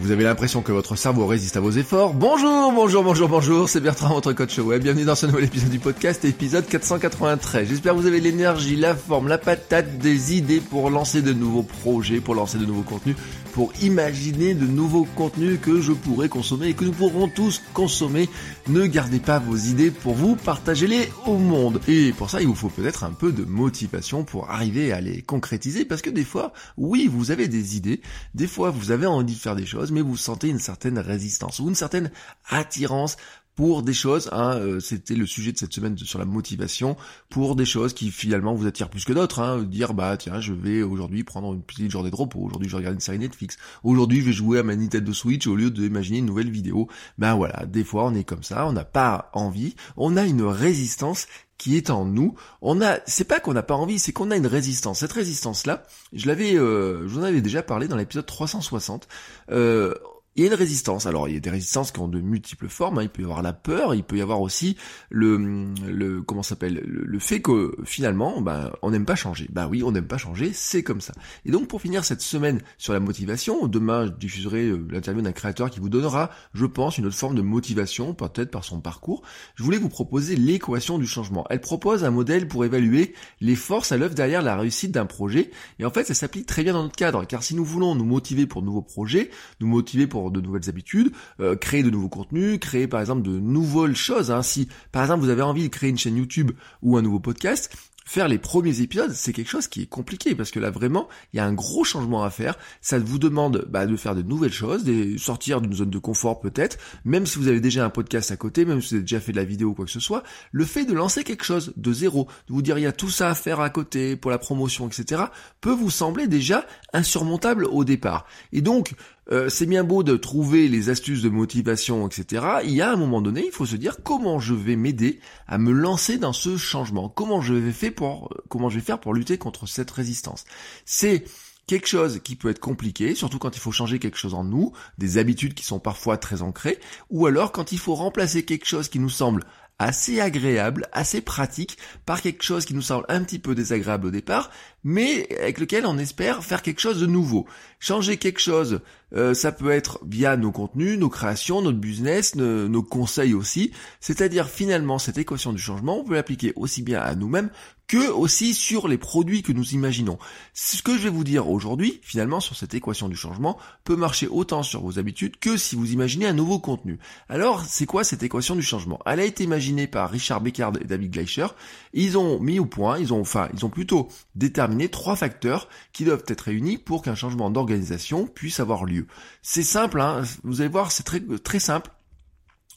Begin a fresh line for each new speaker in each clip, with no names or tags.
Vous avez l'impression que votre cerveau résiste à vos efforts Bonjour, bonjour, bonjour, bonjour, c'est Bertrand, votre coach web. Bienvenue dans ce nouvel épisode du podcast, épisode 493. J'espère que vous avez l'énergie, la forme, la patate, des idées pour lancer de nouveaux projets, pour lancer de nouveaux contenus, pour imaginer de nouveaux contenus que je pourrais consommer et que nous pourrons tous consommer. Ne gardez pas vos idées pour vous, partagez-les au monde. Et pour ça, il vous faut peut-être un peu de motivation pour arriver à les concrétiser, parce que des fois, oui, vous avez des idées, des fois vous avez envie de faire des choses, mais vous sentez une certaine résistance ou une certaine attirance pour des choses, hein, euh, c'était le sujet de cette semaine sur la motivation, pour des choses qui finalement vous attirent plus que d'autres, hein, dire bah tiens je vais aujourd'hui prendre une petite journée de repos, aujourd'hui je regarde une série Netflix, aujourd'hui je vais jouer à ma Nintendo Switch au lieu d'imaginer une nouvelle vidéo, ben voilà, des fois on est comme ça, on n'a pas envie, on a une résistance qui est en nous. On a, c'est pas qu'on n'a pas envie, c'est qu'on a une résistance. Cette résistance-là, je l'avais, euh, je vous en avais déjà parlé dans l'épisode 360. Euh, il y a une résistance. Alors il y a des résistances qui ont de multiples formes. Hein. Il peut y avoir la peur, il peut y avoir aussi le, le comment s'appelle, le, fait que finalement, ben, on n'aime pas changer. Bah oui, on n'aime pas changer, c'est comme ça. Et donc pour finir cette semaine sur la motivation, demain je diffuserai euh, l'interview d'un créateur qui vous donnera, je pense, une autre forme de motivation, peut-être par son parcours. Je voulais vous proposer l'équation du changement. Elle propose un modèle pour évaluer les forces à l'œuvre derrière la réussite d'un projet. Et en fait, ça s'applique très bien dans notre cadre, car si nous voulons nous motiver pour de nouveaux projets, nous motiver pour de nouvelles habitudes, euh, créer de nouveaux contenus, créer par exemple de nouvelles choses. Hein. Si par exemple vous avez envie de créer une chaîne YouTube ou un nouveau podcast, faire les premiers épisodes, c'est quelque chose qui est compliqué parce que là vraiment, il y a un gros changement à faire. Ça vous demande bah, de faire de nouvelles choses, de sortir d'une zone de confort peut-être, même si vous avez déjà un podcast à côté, même si vous avez déjà fait de la vidéo ou quoi que ce soit. Le fait de lancer quelque chose de zéro, de vous dire il y a tout ça à faire à côté pour la promotion, etc., peut vous sembler déjà insurmontable au départ. Et donc, euh, c'est bien beau de trouver les astuces de motivation, etc. Il y a un moment donné, il faut se dire comment je vais m'aider à me lancer dans ce changement. Comment je vais faire pour, comment je vais faire pour lutter contre cette résistance. C'est quelque chose qui peut être compliqué, surtout quand il faut changer quelque chose en nous, des habitudes qui sont parfois très ancrées, ou alors quand il faut remplacer quelque chose qui nous semble assez agréable, assez pratique, par quelque chose qui nous semble un petit peu désagréable au départ, mais avec lequel on espère faire quelque chose de nouveau. Changer quelque chose, euh, ça peut être via nos contenus, nos créations, notre business, nos conseils aussi. C'est-à-dire finalement cette équation du changement, on peut l'appliquer aussi bien à nous-mêmes que aussi sur les produits que nous imaginons. Ce que je vais vous dire aujourd'hui, finalement, sur cette équation du changement, peut marcher autant sur vos habitudes que si vous imaginez un nouveau contenu. Alors, c'est quoi cette équation du changement? Elle a été imaginée par Richard Beckard et David Gleicher. Ils ont mis au point, ils ont, enfin, ils ont plutôt déterminé trois facteurs qui doivent être réunis pour qu'un changement d'organisation puisse avoir lieu. C'est simple, hein, vous allez voir, c'est très, très simple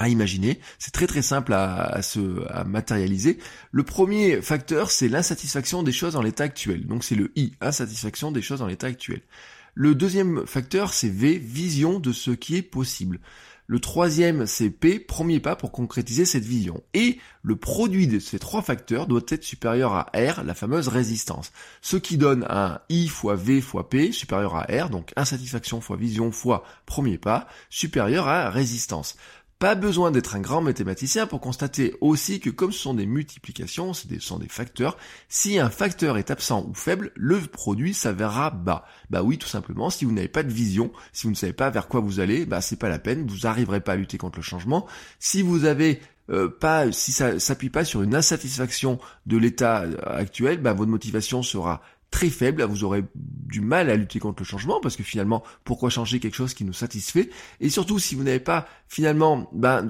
à imaginer. C'est très très simple à, se à matérialiser. Le premier facteur, c'est l'insatisfaction des choses en l'état actuel. Donc c'est le I, insatisfaction des choses en l'état actuel. Le deuxième facteur, c'est V, vision de ce qui est possible. Le troisième, c'est P, premier pas pour concrétiser cette vision. Et le produit de ces trois facteurs doit être supérieur à R, la fameuse résistance. Ce qui donne un I fois V fois P supérieur à R, donc insatisfaction fois vision fois premier pas, supérieur à résistance. Pas besoin d'être un grand mathématicien pour constater aussi que comme ce sont des multiplications, ce sont des facteurs, si un facteur est absent ou faible, le produit s'avérera bas. Bah oui, tout simplement, si vous n'avez pas de vision, si vous ne savez pas vers quoi vous allez, bah c'est pas la peine, vous n'arriverez pas à lutter contre le changement. Si vous avez euh, pas, si ça s'appuie pas sur une insatisfaction de l'état euh, actuel, bah votre motivation sera très faible, vous aurez du mal à lutter contre le changement parce que finalement, pourquoi changer quelque chose qui nous satisfait? Et surtout, si vous n'avez pas finalement ben,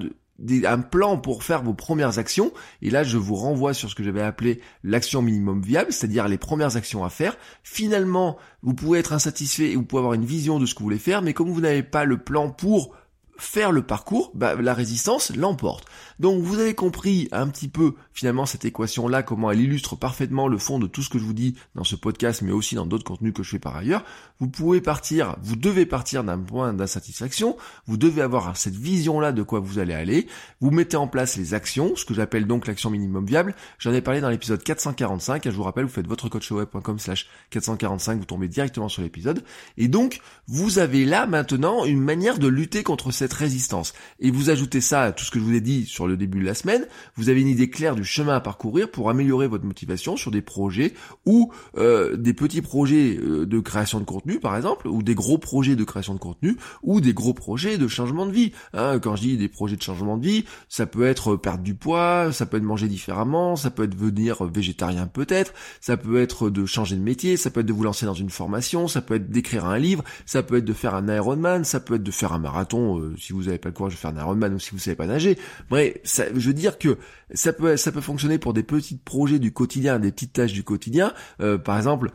un plan pour faire vos premières actions, et là je vous renvoie sur ce que j'avais appelé l'action minimum viable, c'est-à-dire les premières actions à faire. Finalement, vous pouvez être insatisfait et vous pouvez avoir une vision de ce que vous voulez faire, mais comme vous n'avez pas le plan pour faire le parcours, bah, la résistance l'emporte. Donc vous avez compris un petit peu finalement cette équation-là, comment elle illustre parfaitement le fond de tout ce que je vous dis dans ce podcast, mais aussi dans d'autres contenus que je fais par ailleurs. Vous pouvez partir, vous devez partir d'un point d'insatisfaction, vous devez avoir cette vision-là de quoi vous allez aller, vous mettez en place les actions, ce que j'appelle donc l'action minimum viable. J'en ai parlé dans l'épisode 445, je vous rappelle, vous faites votre coachweb.com slash 445, vous tombez directement sur l'épisode. Et donc, vous avez là maintenant une manière de lutter contre cette résistance. Et vous ajoutez ça à tout ce que je vous ai dit sur le début de la semaine, vous avez une idée claire du chemin à parcourir pour améliorer votre motivation sur des projets ou euh, des petits projets euh, de création de contenu par exemple, ou des gros projets de création de contenu, ou des gros projets de changement de vie. Hein, quand je dis des projets de changement de vie, ça peut être perdre du poids, ça peut être manger différemment, ça peut être devenir végétarien peut-être, ça peut être de changer de métier, ça peut être de vous lancer dans une formation, ça peut être d'écrire un livre, ça peut être de faire un Ironman, ça peut être de faire un marathon euh, si vous n'avez pas le courage de faire un Ironman ou si vous savez pas nager. Bref, je veux dire que ça peut, ça peut fonctionner pour des petits projets du quotidien, des petites tâches du quotidien. Euh, par exemple,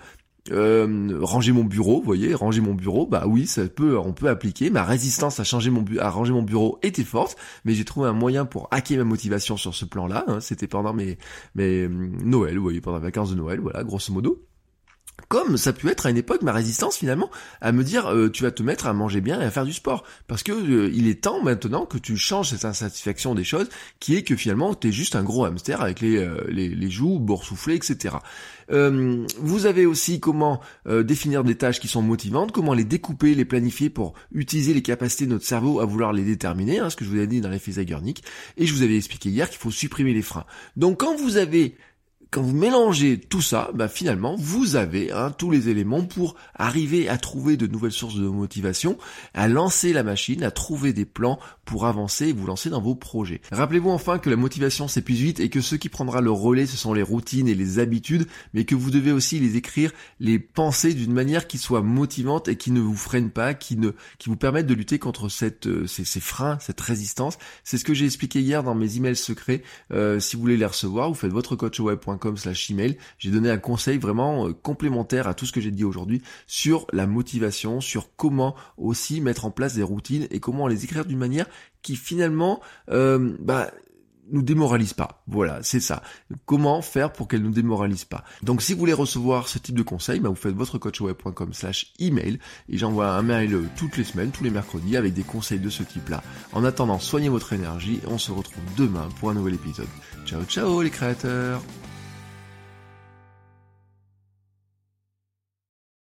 euh, ranger mon bureau, vous voyez, ranger mon bureau, bah oui, ça peut, on peut appliquer. Ma résistance à changer mon à ranger mon bureau était forte, mais j'ai trouvé un moyen pour hacker ma motivation sur ce plan-là. Hein. C'était pendant mes, mes euh, Noël, vous voyez, pendant les vacances de Noël, voilà, grosso modo. Comme ça pu être à une époque ma résistance finalement à me dire euh, tu vas te mettre à manger bien et à faire du sport parce que euh, il est temps maintenant que tu changes cette insatisfaction des choses qui est que finalement tu es juste un gros hamster avec les, euh, les, les, joues boursouflées etc. vous avez aussi comment définir des tâches qui sont motivantes, comment les découper, les planifier pour utiliser les capacités de notre cerveau à vouloir les déterminer, hein, ce que je vous ai dit dans l'effet Zeigarnik, et je vous avais expliqué hier qu'il faut supprimer les freins. Donc quand vous avez quand vous mélangez tout ça, bah finalement, vous avez hein, tous les éléments pour arriver à trouver de nouvelles sources de motivation, à lancer la machine, à trouver des plans pour avancer et vous lancer dans vos projets. Rappelez-vous enfin que la motivation s'épuise vite et que ce qui prendra le relais, ce sont les routines et les habitudes, mais que vous devez aussi les écrire, les penser d'une manière qui soit motivante et qui ne vous freine pas, qui ne, qui vous permette de lutter contre cette, euh, ces, ces, freins, cette résistance. C'est ce que j'ai expliqué hier dans mes emails secrets. Euh, si vous voulez les recevoir, vous faites votre J'ai donné un conseil vraiment euh, complémentaire à tout ce que j'ai dit aujourd'hui sur la motivation, sur comment aussi mettre en place des routines et comment les écrire d'une manière qui finalement euh, bah, nous démoralise pas. Voilà, c'est ça. Comment faire pour qu'elle nous démoralise pas Donc si vous voulez recevoir ce type de conseils, bah, vous faites votre coachweb.com slash email et j'envoie un mail euh, toutes les semaines, tous les mercredis avec des conseils de ce type-là. En attendant, soignez votre énergie et on se retrouve demain pour un nouvel épisode. Ciao ciao les créateurs